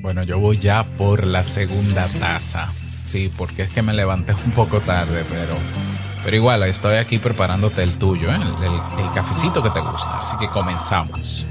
Bueno, yo voy ya por la segunda taza. Sí, porque es que me levanté un poco tarde, pero, pero igual estoy aquí preparándote el tuyo, ¿eh? el, el cafecito que te gusta. Así que comenzamos.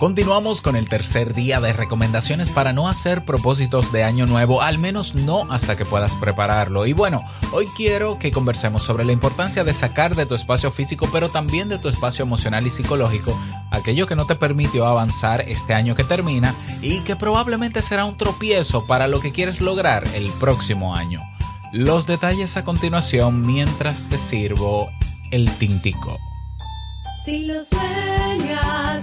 Continuamos con el tercer día de recomendaciones para no hacer propósitos de año nuevo, al menos no hasta que puedas prepararlo. Y bueno, hoy quiero que conversemos sobre la importancia de sacar de tu espacio físico, pero también de tu espacio emocional y psicológico, aquello que no te permitió avanzar este año que termina y que probablemente será un tropiezo para lo que quieres lograr el próximo año. Los detalles a continuación mientras te sirvo el tintico. Si lo sueñas,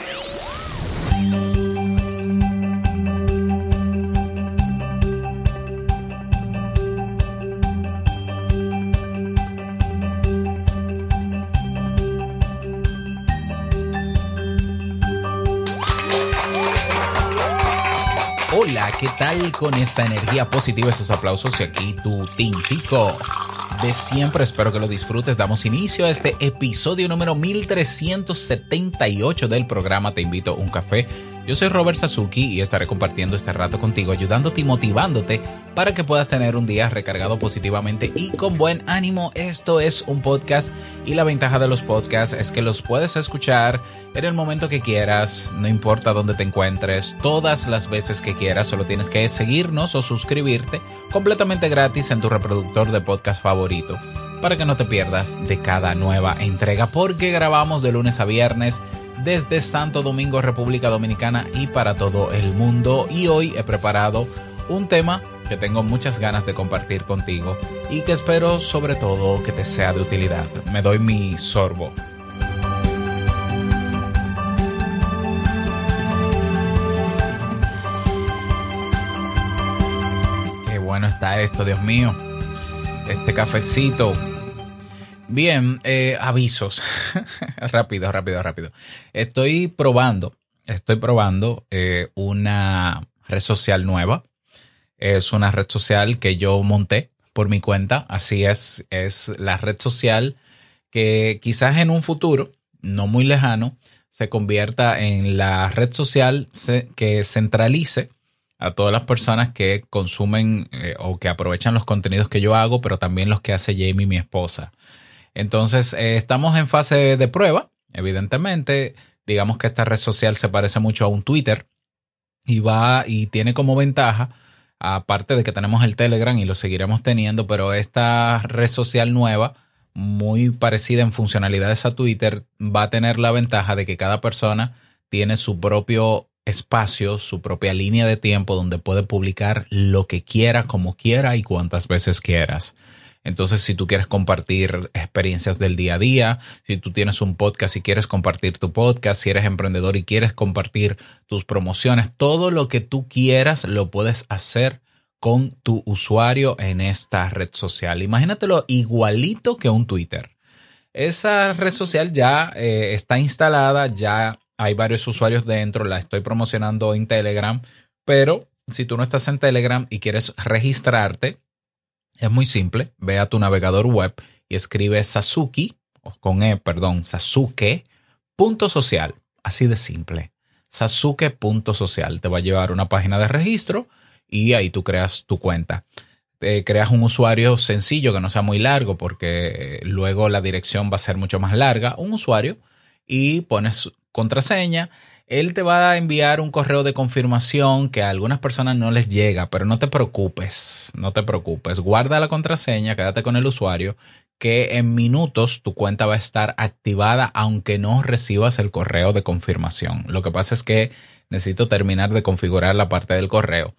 ¿Qué tal con esa energía positiva, esos aplausos y aquí tu tintico de siempre? Espero que lo disfrutes. Damos inicio a este episodio número 1378 del programa Te invito a un café yo soy Robert Sasuki y estaré compartiendo este rato contigo, ayudándote y motivándote para que puedas tener un día recargado positivamente y con buen ánimo. Esto es un podcast y la ventaja de los podcasts es que los puedes escuchar en el momento que quieras, no importa dónde te encuentres, todas las veces que quieras, solo tienes que seguirnos o suscribirte completamente gratis en tu reproductor de podcast favorito para que no te pierdas de cada nueva entrega porque grabamos de lunes a viernes desde Santo Domingo, República Dominicana y para todo el mundo. Y hoy he preparado un tema que tengo muchas ganas de compartir contigo y que espero sobre todo que te sea de utilidad. Me doy mi sorbo. Qué bueno está esto, Dios mío. Este cafecito Bien, eh, avisos. rápido, rápido, rápido. Estoy probando, estoy probando eh, una red social nueva. Es una red social que yo monté por mi cuenta. Así es, es la red social que quizás en un futuro, no muy lejano, se convierta en la red social que centralice a todas las personas que consumen eh, o que aprovechan los contenidos que yo hago, pero también los que hace Jamie, mi esposa. Entonces, eh, estamos en fase de prueba, evidentemente. Digamos que esta red social se parece mucho a un Twitter y va y tiene como ventaja, aparte de que tenemos el Telegram y lo seguiremos teniendo, pero esta red social nueva, muy parecida en funcionalidades a Twitter, va a tener la ventaja de que cada persona tiene su propio espacio, su propia línea de tiempo donde puede publicar lo que quiera, como quiera y cuantas veces quieras. Entonces, si tú quieres compartir experiencias del día a día, si tú tienes un podcast y quieres compartir tu podcast, si eres emprendedor y quieres compartir tus promociones, todo lo que tú quieras lo puedes hacer con tu usuario en esta red social. Imagínatelo igualito que un Twitter. Esa red social ya eh, está instalada, ya hay varios usuarios dentro, la estoy promocionando en Telegram, pero si tú no estás en Telegram y quieres registrarte, es muy simple. Ve a tu navegador web y escribe Sasuke, con E, perdón, Sasuke.social. Así de simple. Sasuke.social. Te va a llevar una página de registro y ahí tú creas tu cuenta. Te creas un usuario sencillo que no sea muy largo porque luego la dirección va a ser mucho más larga. Un usuario y pones contraseña él te va a enviar un correo de confirmación que a algunas personas no les llega, pero no te preocupes, no te preocupes. Guarda la contraseña, quédate con el usuario, que en minutos tu cuenta va a estar activada aunque no recibas el correo de confirmación. Lo que pasa es que necesito terminar de configurar la parte del correo.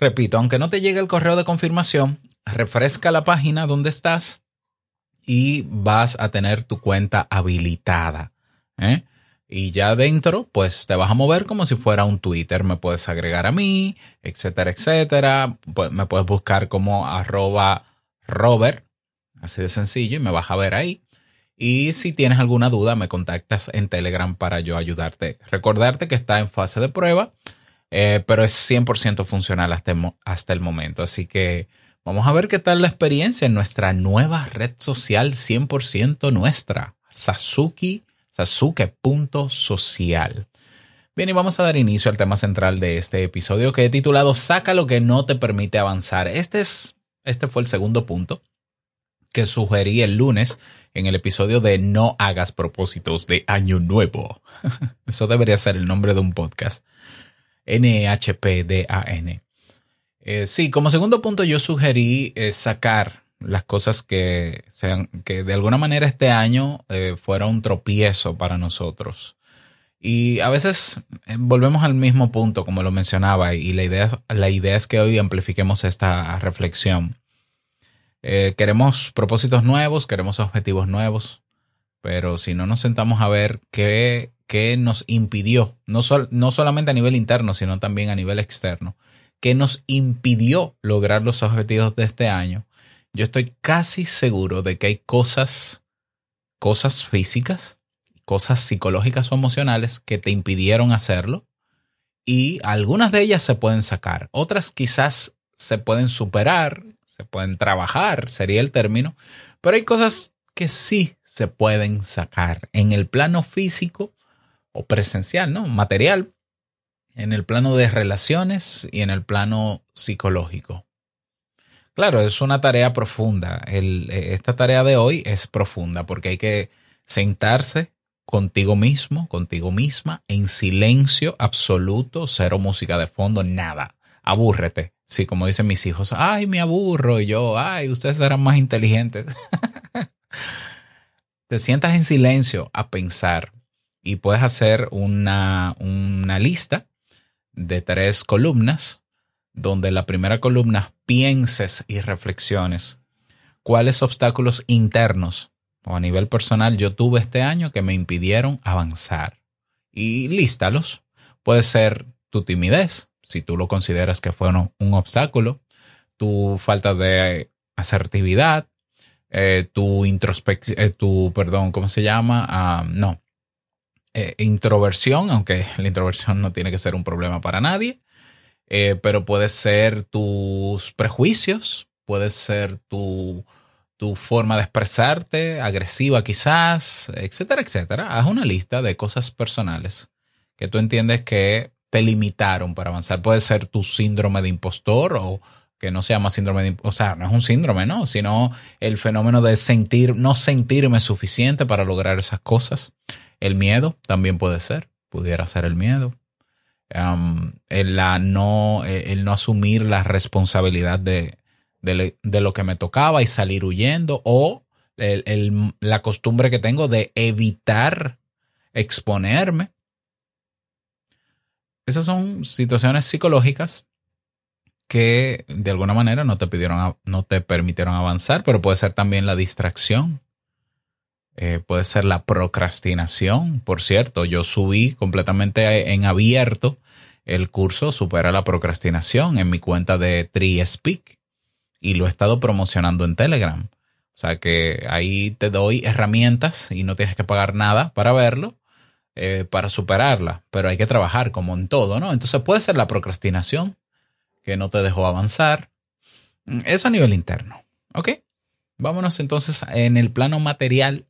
Repito, aunque no te llegue el correo de confirmación, refresca la página donde estás y vas a tener tu cuenta habilitada. ¿eh? Y ya dentro, pues te vas a mover como si fuera un Twitter. Me puedes agregar a mí, etcétera, etcétera. Me puedes buscar como arroba Robert, así de sencillo, y me vas a ver ahí. Y si tienes alguna duda, me contactas en Telegram para yo ayudarte. Recordarte que está en fase de prueba, eh, pero es 100% funcional hasta hasta el momento. Así que vamos a ver qué tal la experiencia en nuestra nueva red social 100% nuestra, Sasuki Sasuke.social. Bien, y vamos a dar inicio al tema central de este episodio que he titulado Saca lo que no te permite avanzar. Este, es, este fue el segundo punto que sugerí el lunes en el episodio de No hagas propósitos de Año Nuevo. Eso debería ser el nombre de un podcast. N-H-P-D-A-N. Eh, sí, como segundo punto yo sugerí eh, sacar las cosas que, sean, que de alguna manera este año eh, fuera un tropiezo para nosotros. Y a veces eh, volvemos al mismo punto, como lo mencionaba, y la idea, la idea es que hoy amplifiquemos esta reflexión. Eh, queremos propósitos nuevos, queremos objetivos nuevos, pero si no nos sentamos a ver qué, qué nos impidió, no, no solamente a nivel interno, sino también a nivel externo, qué nos impidió lograr los objetivos de este año, yo estoy casi seguro de que hay cosas, cosas físicas, cosas psicológicas o emocionales que te impidieron hacerlo y algunas de ellas se pueden sacar, otras quizás se pueden superar, se pueden trabajar, sería el término, pero hay cosas que sí se pueden sacar en el plano físico o presencial, ¿no? Material, en el plano de relaciones y en el plano psicológico. Claro, es una tarea profunda. Eh, esta tarea de hoy es profunda porque hay que sentarse contigo mismo, contigo misma, en silencio absoluto, cero música de fondo, nada. Abúrrete. Sí, como dicen mis hijos, ay, me aburro. Yo, ay, ustedes serán más inteligentes. Te sientas en silencio a pensar y puedes hacer una, una lista de tres columnas donde la primera columna pienses y reflexiones cuáles obstáculos internos o a nivel personal yo tuve este año que me impidieron avanzar. Y lístalos. Puede ser tu timidez, si tú lo consideras que fue un obstáculo, tu falta de asertividad, eh, tu introspección, eh, tu, perdón, ¿cómo se llama? Ah, no, eh, introversión, aunque la introversión no tiene que ser un problema para nadie. Eh, pero puede ser tus prejuicios, puede ser tu, tu forma de expresarte, agresiva quizás, etcétera, etcétera. Haz una lista de cosas personales que tú entiendes que te limitaron para avanzar. Puede ser tu síndrome de impostor o que no se llama síndrome de o sea, no es un síndrome, ¿no? Sino el fenómeno de sentir, no sentirme suficiente para lograr esas cosas. El miedo también puede ser, pudiera ser el miedo el, la no, el no asumir la responsabilidad de, de, lo que me tocaba y salir huyendo o el, la costumbre que tengo de evitar exponerme. Esas son situaciones psicológicas que de alguna manera no te pidieron, no te permitieron avanzar, pero puede ser también la distracción. Eh, puede ser la procrastinación. Por cierto, yo subí completamente en abierto el curso Supera la procrastinación en mi cuenta de TreeSpeak y lo he estado promocionando en Telegram. O sea que ahí te doy herramientas y no tienes que pagar nada para verlo, eh, para superarla, pero hay que trabajar como en todo, ¿no? Entonces puede ser la procrastinación que no te dejó avanzar. Eso a nivel interno, ¿ok? Vámonos entonces en el plano material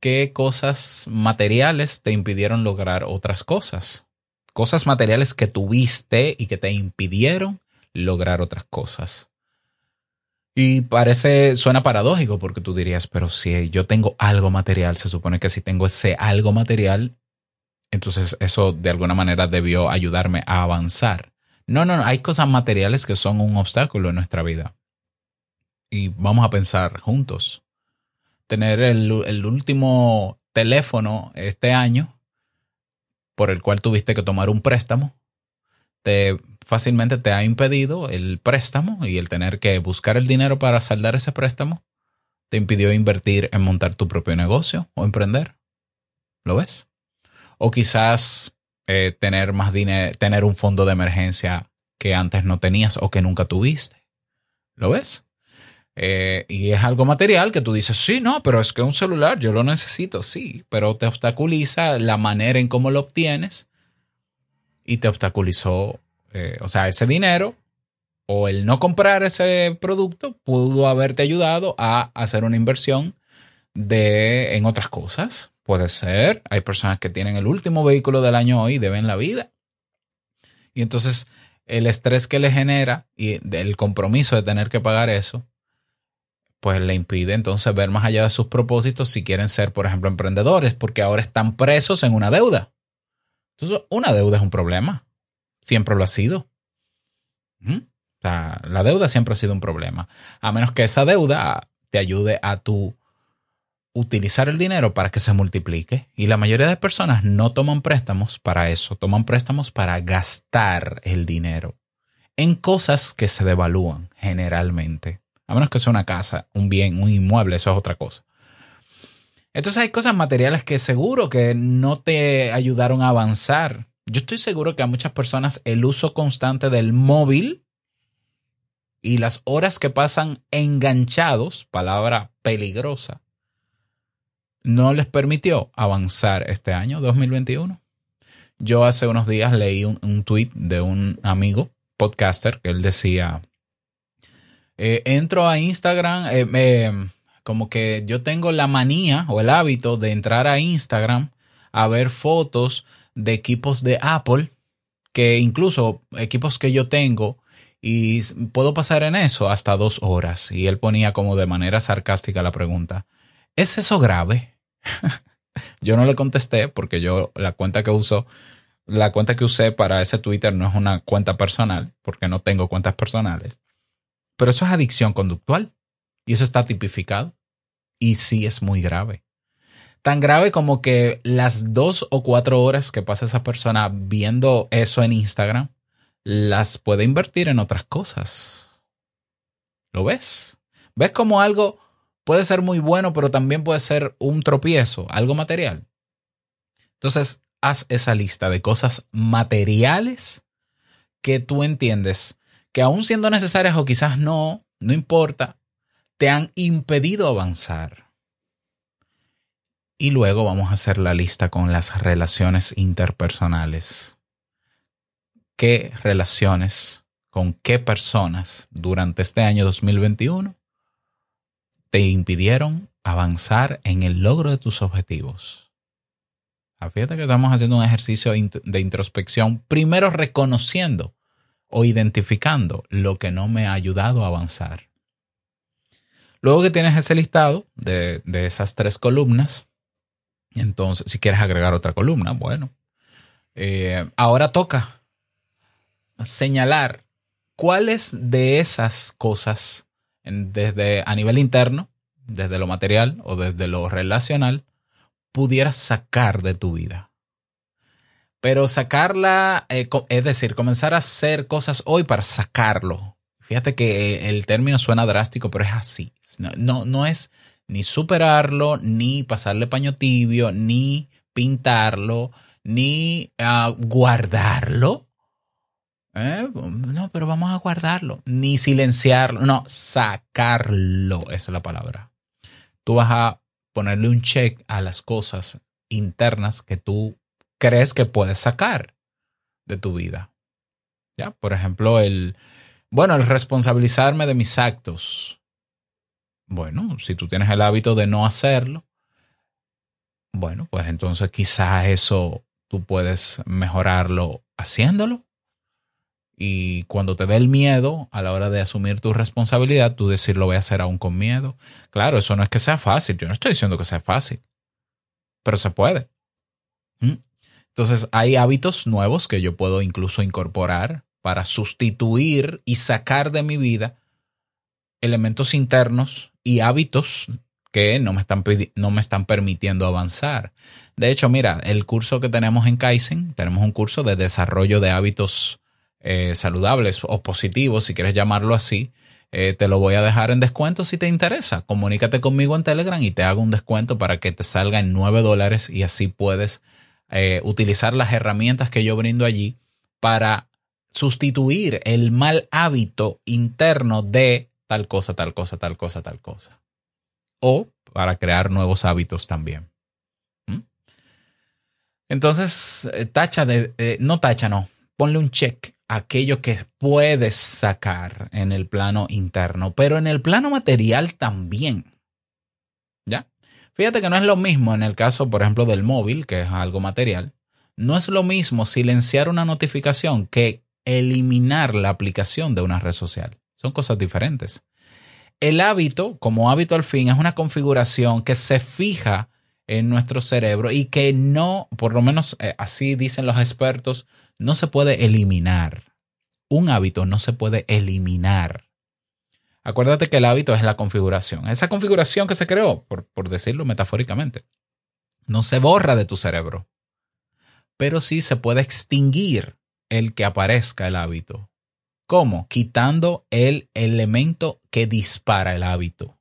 qué cosas materiales te impidieron lograr otras cosas. Cosas materiales que tuviste y que te impidieron lograr otras cosas. Y parece, suena paradójico porque tú dirías, pero si yo tengo algo material, se supone que si tengo ese algo material, entonces eso de alguna manera debió ayudarme a avanzar. No, no, no, hay cosas materiales que son un obstáculo en nuestra vida. Y vamos a pensar juntos tener el, último teléfono este año por el cual tuviste que tomar un préstamo, te fácilmente te ha impedido el préstamo y el tener que buscar el dinero para saldar ese préstamo. Te impidió invertir en montar tu propio negocio o emprender. ¿Lo ves? O quizás eh, tener más dinero, tener un fondo de emergencia que antes no tenías o que nunca tuviste. ¿Lo ves? Eh, y es algo material que tú dices, sí, no, pero es que un celular yo lo necesito, sí, pero te obstaculiza la manera en cómo lo obtienes y te obstaculizó, eh, o sea, ese dinero o el no comprar ese producto pudo haberte ayudado a hacer una inversión de en otras cosas. Puede ser, hay personas que tienen el último vehículo del año hoy y deben la vida. Y entonces el estrés que le genera y el compromiso de tener que pagar eso, pues le impide entonces ver más allá de sus propósitos si quieren ser, por ejemplo, emprendedores, porque ahora están presos en una deuda. Entonces, una deuda es un problema. Siempre lo ha sido. La deuda siempre ha sido un problema. A menos que esa deuda te ayude a tu utilizar el dinero para que se multiplique. Y la mayoría de personas no toman préstamos para eso, toman préstamos para gastar el dinero en cosas que se devalúan generalmente. A menos que sea una casa, un bien, un inmueble, eso es otra cosa. Entonces hay cosas materiales que seguro que no te ayudaron a avanzar. Yo estoy seguro que a muchas personas el uso constante del móvil y las horas que pasan enganchados, palabra peligrosa, no les permitió avanzar este año 2021. Yo hace unos días leí un, un tweet de un amigo podcaster que él decía, eh, entro a Instagram, eh, como que yo tengo la manía o el hábito de entrar a Instagram a ver fotos de equipos de Apple, que incluso equipos que yo tengo, y puedo pasar en eso hasta dos horas. Y él ponía como de manera sarcástica la pregunta, ¿es eso grave? yo no le contesté porque yo la cuenta que uso, la cuenta que usé para ese Twitter no es una cuenta personal, porque no tengo cuentas personales. Pero eso es adicción conductual y eso está tipificado. Y sí es muy grave. Tan grave como que las dos o cuatro horas que pasa esa persona viendo eso en Instagram, las puede invertir en otras cosas. ¿Lo ves? ¿Ves cómo algo puede ser muy bueno, pero también puede ser un tropiezo, algo material? Entonces, haz esa lista de cosas materiales que tú entiendes que aún siendo necesarias o quizás no, no importa, te han impedido avanzar. Y luego vamos a hacer la lista con las relaciones interpersonales. ¿Qué relaciones con qué personas durante este año 2021 te impidieron avanzar en el logro de tus objetivos? Ah, fíjate que estamos haciendo un ejercicio de introspección, primero reconociendo o identificando lo que no me ha ayudado a avanzar. Luego que tienes ese listado de, esas tres columnas, entonces si quieres agregar otra columna, bueno, eh, ahora toca señalar cuáles de esas cosas, desde a nivel interno, desde lo material o desde lo relacional, pudieras sacar de tu vida. Pero sacarla, eh, es decir, comenzar a hacer cosas hoy para sacarlo. Fíjate que el término suena drástico, pero es así. No, no, es ni superarlo, ni pasarle paño tibio, ni pintarlo, ni ah, guardarlo. ¿Eh? No, pero vamos a guardarlo. Ni silenciarlo. No, sacarlo. Esa es la palabra. Tú vas a ponerle un check a las cosas internas que tú crees que puedes sacar de tu vida. ¿Ya? Por ejemplo, el, bueno, el responsabilizarme de mis actos. Bueno, si tú tienes el hábito de no hacerlo, bueno, pues entonces quizás eso tú puedes mejorarlo haciéndolo. Y cuando te dé el miedo a la hora de asumir tu responsabilidad, tú decir lo voy a hacer aún con miedo. Claro, eso no es que sea fácil. Yo no estoy diciendo que sea fácil, pero se puede. Entonces hay hábitos nuevos que yo puedo incluso incorporar para sustituir y sacar de mi vida elementos internos y hábitos que no me están, no me están permitiendo avanzar. De hecho, mira, el curso que tenemos en Kaizen, tenemos un curso de desarrollo de hábitos eh, saludables o positivos, si quieres llamarlo así, eh, te lo voy a dejar en descuento si te interesa. Comunícate conmigo en Telegram y te hago un descuento para que te salga en 9 dólares y así puedes eh, utilizar las herramientas que yo brindo allí para sustituir el mal hábito interno de tal cosa, tal cosa, tal cosa, tal cosa. O para crear nuevos hábitos también. ¿Mm? Entonces, eh, tacha de, no tacha, no, ponle un check a aquello que puedes sacar en el plano interno, pero en el plano material también. Fíjate que no es lo mismo en el caso, por ejemplo, del móvil, que es algo material. No es lo mismo silenciar una notificación que eliminar la aplicación de una red social. Son cosas diferentes. El hábito, como hábito al fin, es una configuración que se fija en nuestro cerebro y que no, por lo menos eh, así dicen los expertos, no se puede eliminar. Un hábito no se puede eliminar. Acuérdate que el hábito es la configuración. Esa configuración que se creó, por, por decirlo metafóricamente, no se borra de tu cerebro, pero sí se puede extinguir el que aparezca el hábito. ¿Cómo? Quitando el elemento que dispara el hábito.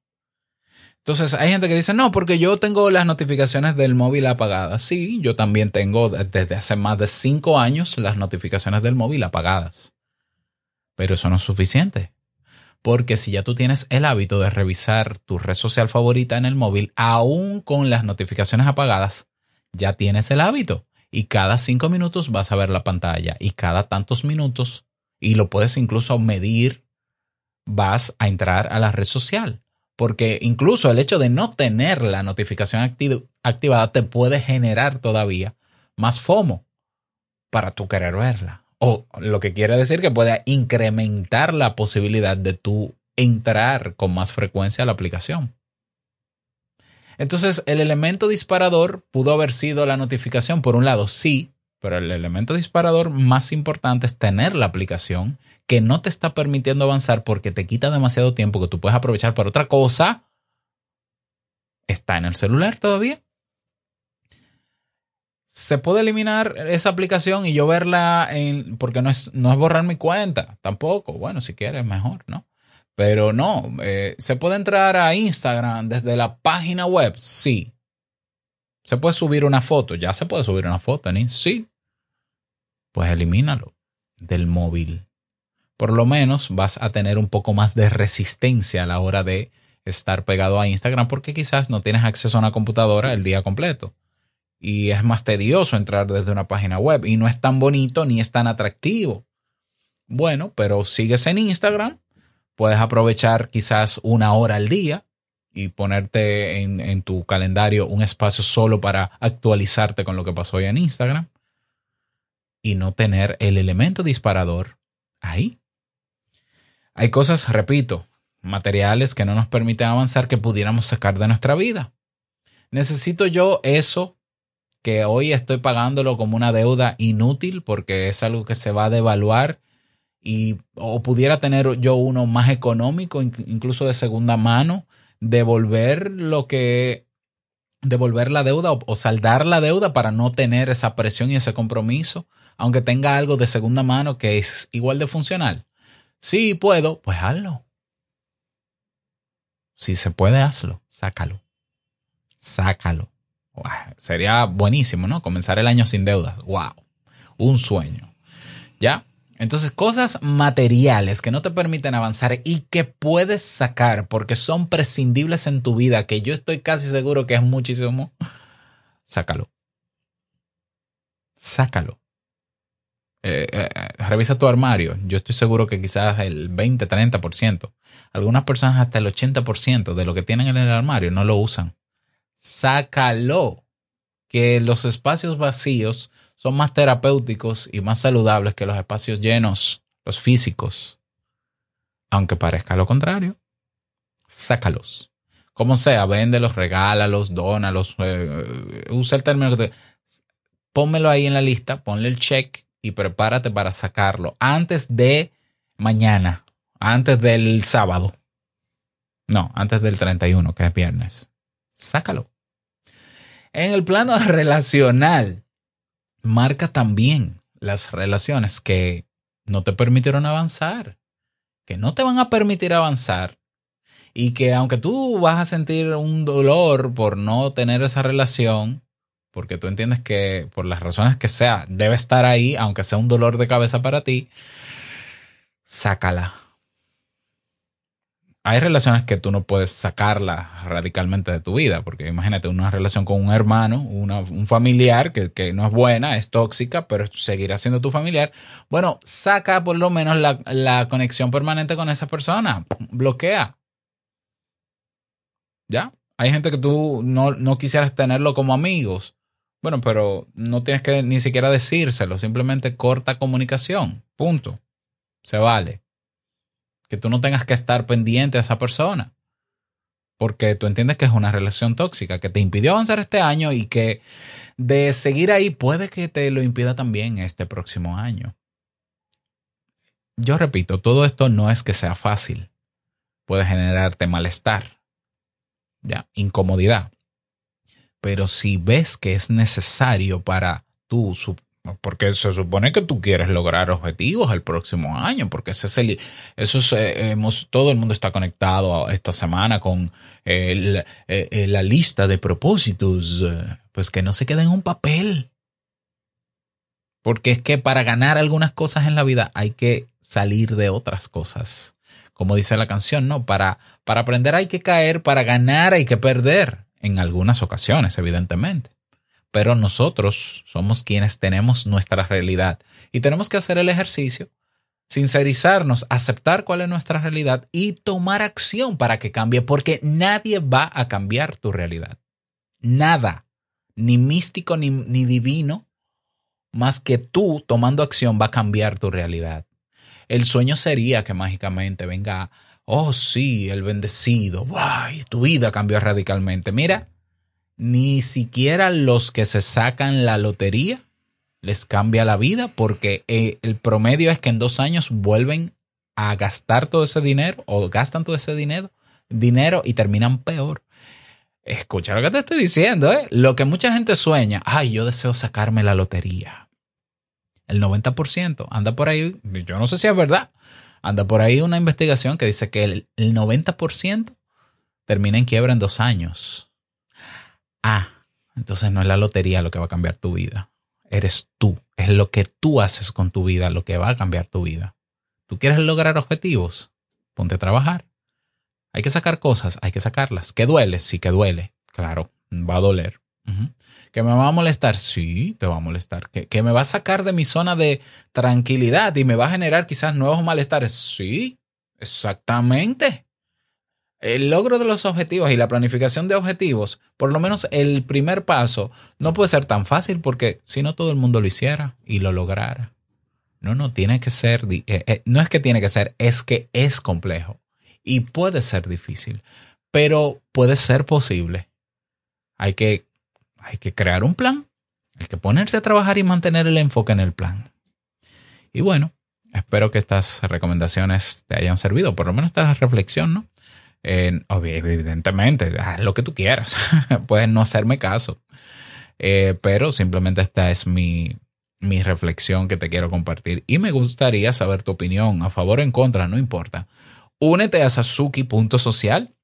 Entonces hay gente que dice, no, porque yo tengo las notificaciones del móvil apagadas. Sí, yo también tengo desde hace más de cinco años las notificaciones del móvil apagadas. Pero eso no es suficiente. Porque si ya tú tienes el hábito de revisar tu red social favorita en el móvil, aún con las notificaciones apagadas, ya tienes el hábito. Y cada cinco minutos vas a ver la pantalla. Y cada tantos minutos, y lo puedes incluso medir, vas a entrar a la red social porque incluso el hecho de no tener la notificación activada te puede generar todavía más FOMO para tú querer verla. O lo que quiere decir que puede incrementar la posibilidad de tú entrar con más frecuencia a la aplicación. Entonces, el elemento disparador pudo haber sido la notificación, por un lado, sí, pero el elemento disparador más importante es tener la aplicación que no te está permitiendo avanzar porque te quita demasiado tiempo que tú puedes aprovechar para otra cosa, está en el celular todavía. Se puede eliminar esa aplicación y yo verla en, porque no es, no es borrar mi cuenta, tampoco. Bueno, si quieres, mejor, ¿no? Pero no, eh, se puede entrar a Instagram desde la página web, sí. Se puede subir una foto, ya se puede subir una foto en sí. Pues elimínalo del móvil por lo menos vas a tener un poco más de resistencia a la hora de estar pegado a Instagram porque quizás no tienes acceso a una computadora el día completo. Y es más tedioso entrar desde una página web y no es tan bonito ni es tan atractivo. Bueno, pero sigues en Instagram, puedes aprovechar quizás una hora al día y ponerte en, en, tu calendario un espacio solo para actualizarte con lo que pasó hoy en Instagram y no tener el elemento disparador ahí. Hay cosas, repito, materiales que no nos permiten avanzar que pudiéramos sacar de nuestra vida. Necesito yo eso que hoy estoy pagándolo como una deuda inútil porque es algo que se va a devaluar y o pudiera tener yo uno más económico, incluso de segunda mano, devolver lo que devolver la deuda o, o, saldar la deuda para no tener esa presión y ese compromiso, aunque tenga algo de segunda mano que es igual de funcional. Si puedo, pues hazlo. Si se puede, hazlo. Sácalo. Sácalo. Sería buenísimo, ¿no? Comenzar el año sin deudas. ¡Wow! Un sueño. ¿Ya? Entonces, cosas materiales que no te permiten avanzar y que puedes sacar porque son prescindibles en tu vida, que yo estoy casi seguro que es muchísimo, sácalo. Sácalo. Eh, eh, revisa tu armario. Yo estoy seguro que quizás el 20, 30%, algunas personas hasta el 80% de lo que tienen en el armario no lo usan. Sácalo. Que los espacios vacíos son más terapéuticos y más saludables que los espacios llenos, los físicos. Aunque parezca lo contrario, sácalos. Como sea, véndelos, regálalos, dónalos, eh, usa el término que te... Pónmelo ahí en la lista, ponle el check y prepárate para sacarlo antes de mañana, antes del sábado. No, antes del 31, que es viernes. Sácalo. En el plano relacional, marca también las relaciones que no te permitieron avanzar, que no te van a permitir avanzar y que aunque tú vas a sentir un dolor por no tener esa relación, porque tú entiendes que por las razones que sea, debe estar ahí, aunque sea un dolor de cabeza para ti, sácala hay relaciones que tú no puedes sacarla radicalmente de tu vida, porque imagínate una relación con un hermano, un familiar que, no es buena, es tóxica, pero seguirá siendo tu familiar. Bueno, saca por lo menos la, conexión permanente con esa persona, bloquea. ¿Ya? Hay gente que tú no, no quisieras tenerlo como amigos. Bueno, pero no tienes que ni siquiera decírselo, simplemente corta comunicación, punto. Se vale que tú no tengas que estar pendiente a esa persona. Porque tú entiendes que es una relación tóxica, que te impidió avanzar este año y que de seguir ahí puede que te lo impida también este próximo año. Yo repito, todo esto no es que sea fácil. Puede generarte malestar, ya, incomodidad. Pero si ves que es necesario para tú porque se supone que tú quieres lograr objetivos el próximo año, porque ese es el, eso es, eh, hemos, todo el mundo está conectado esta semana con eh, la lista de propósitos, eh, pues que no se quede en un papel. Porque es que para ganar algunas cosas en la vida hay que salir de otras cosas. Como dice la canción, ¿no? Para, para aprender hay que caer, para ganar hay que perder. En algunas ocasiones, evidentemente pero nosotros somos quienes tenemos nuestra realidad y tenemos que hacer el ejercicio, sincerizarnos, aceptar cuál es nuestra realidad y tomar acción para que cambie, porque nadie va a cambiar tu realidad. Nada, ni místico ni, ni divino, más que tú tomando acción va a cambiar tu realidad. El sueño sería que mágicamente venga, oh sí, el bendecido, wow, tu vida cambió radicalmente. Mira, ni siquiera los que se sacan la lotería les cambia la vida porque eh, el promedio es que en dos años vuelven a gastar todo ese dinero o gastan todo ese dinero, dinero y terminan peor. Escucha lo que te estoy diciendo, ¿eh? Lo que mucha gente sueña, ay, yo deseo sacarme la lotería. El 90% anda por ahí, yo no sé si es verdad, anda por ahí una investigación que dice que el, el 90% termina en quiebra en dos años. Ah, entonces no es la lotería lo que va a cambiar tu vida. Eres tú. Es lo que tú haces con tu vida lo que va a cambiar tu vida. ¿Tú quieres lograr objetivos? Ponte a trabajar. Hay que sacar cosas, hay que sacarlas. ¿Que duele? Sí, que duele. Claro, va a doler. ¿Que me va a molestar? Sí, te va a molestar. ¿Que, ¿Que me va a sacar de mi zona de tranquilidad y me va a generar quizás nuevos malestares? Sí, exactamente el logro de los objetivos y la planificación de objetivos, por lo menos el primer paso, no puede ser tan fácil porque si no todo el mundo lo hiciera y lo lograra. No, no, tiene que ser, eh, eh, no es que tiene que ser, es que es complejo y puede ser difícil, pero puede ser posible. Hay que, hay que crear un plan, hay que ponerse a trabajar y mantener el enfoque en el plan. Y bueno, espero que estas recomendaciones te hayan servido, por lo menos esta reflexión, ¿no? Evidentemente, haz lo que tú quieras. Puedes no hacerme caso. Eh, pero simplemente esta es mi, mi reflexión que te quiero compartir. Y me gustaría saber tu opinión, a favor o en contra, no importa. Únete a Sasuki.social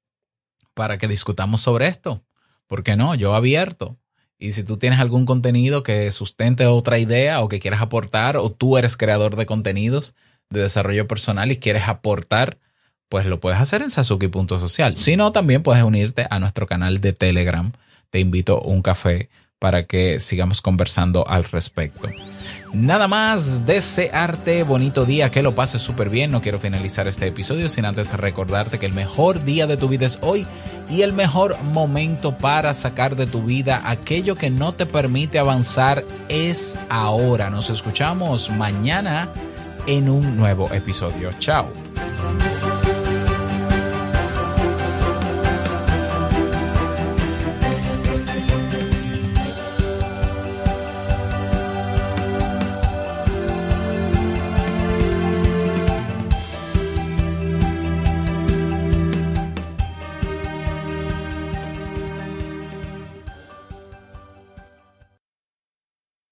para que discutamos sobre esto. ¿Por qué no? Yo abierto. Y si tú tienes algún contenido que sustente otra idea o que quieras aportar, o tú eres creador de contenidos de desarrollo personal y quieres aportar pues lo puedes hacer en sasuki.social. Si no, también puedes unirte a nuestro canal de Telegram. Te invito a un café para que sigamos conversando al respecto. Nada más, desearte bonito día, que lo pases súper bien. No quiero finalizar este episodio sin antes recordarte que el mejor día de tu vida es hoy y el mejor momento para sacar de tu vida aquello que no te permite avanzar es ahora. Nos escuchamos mañana en un nuevo episodio. Chao.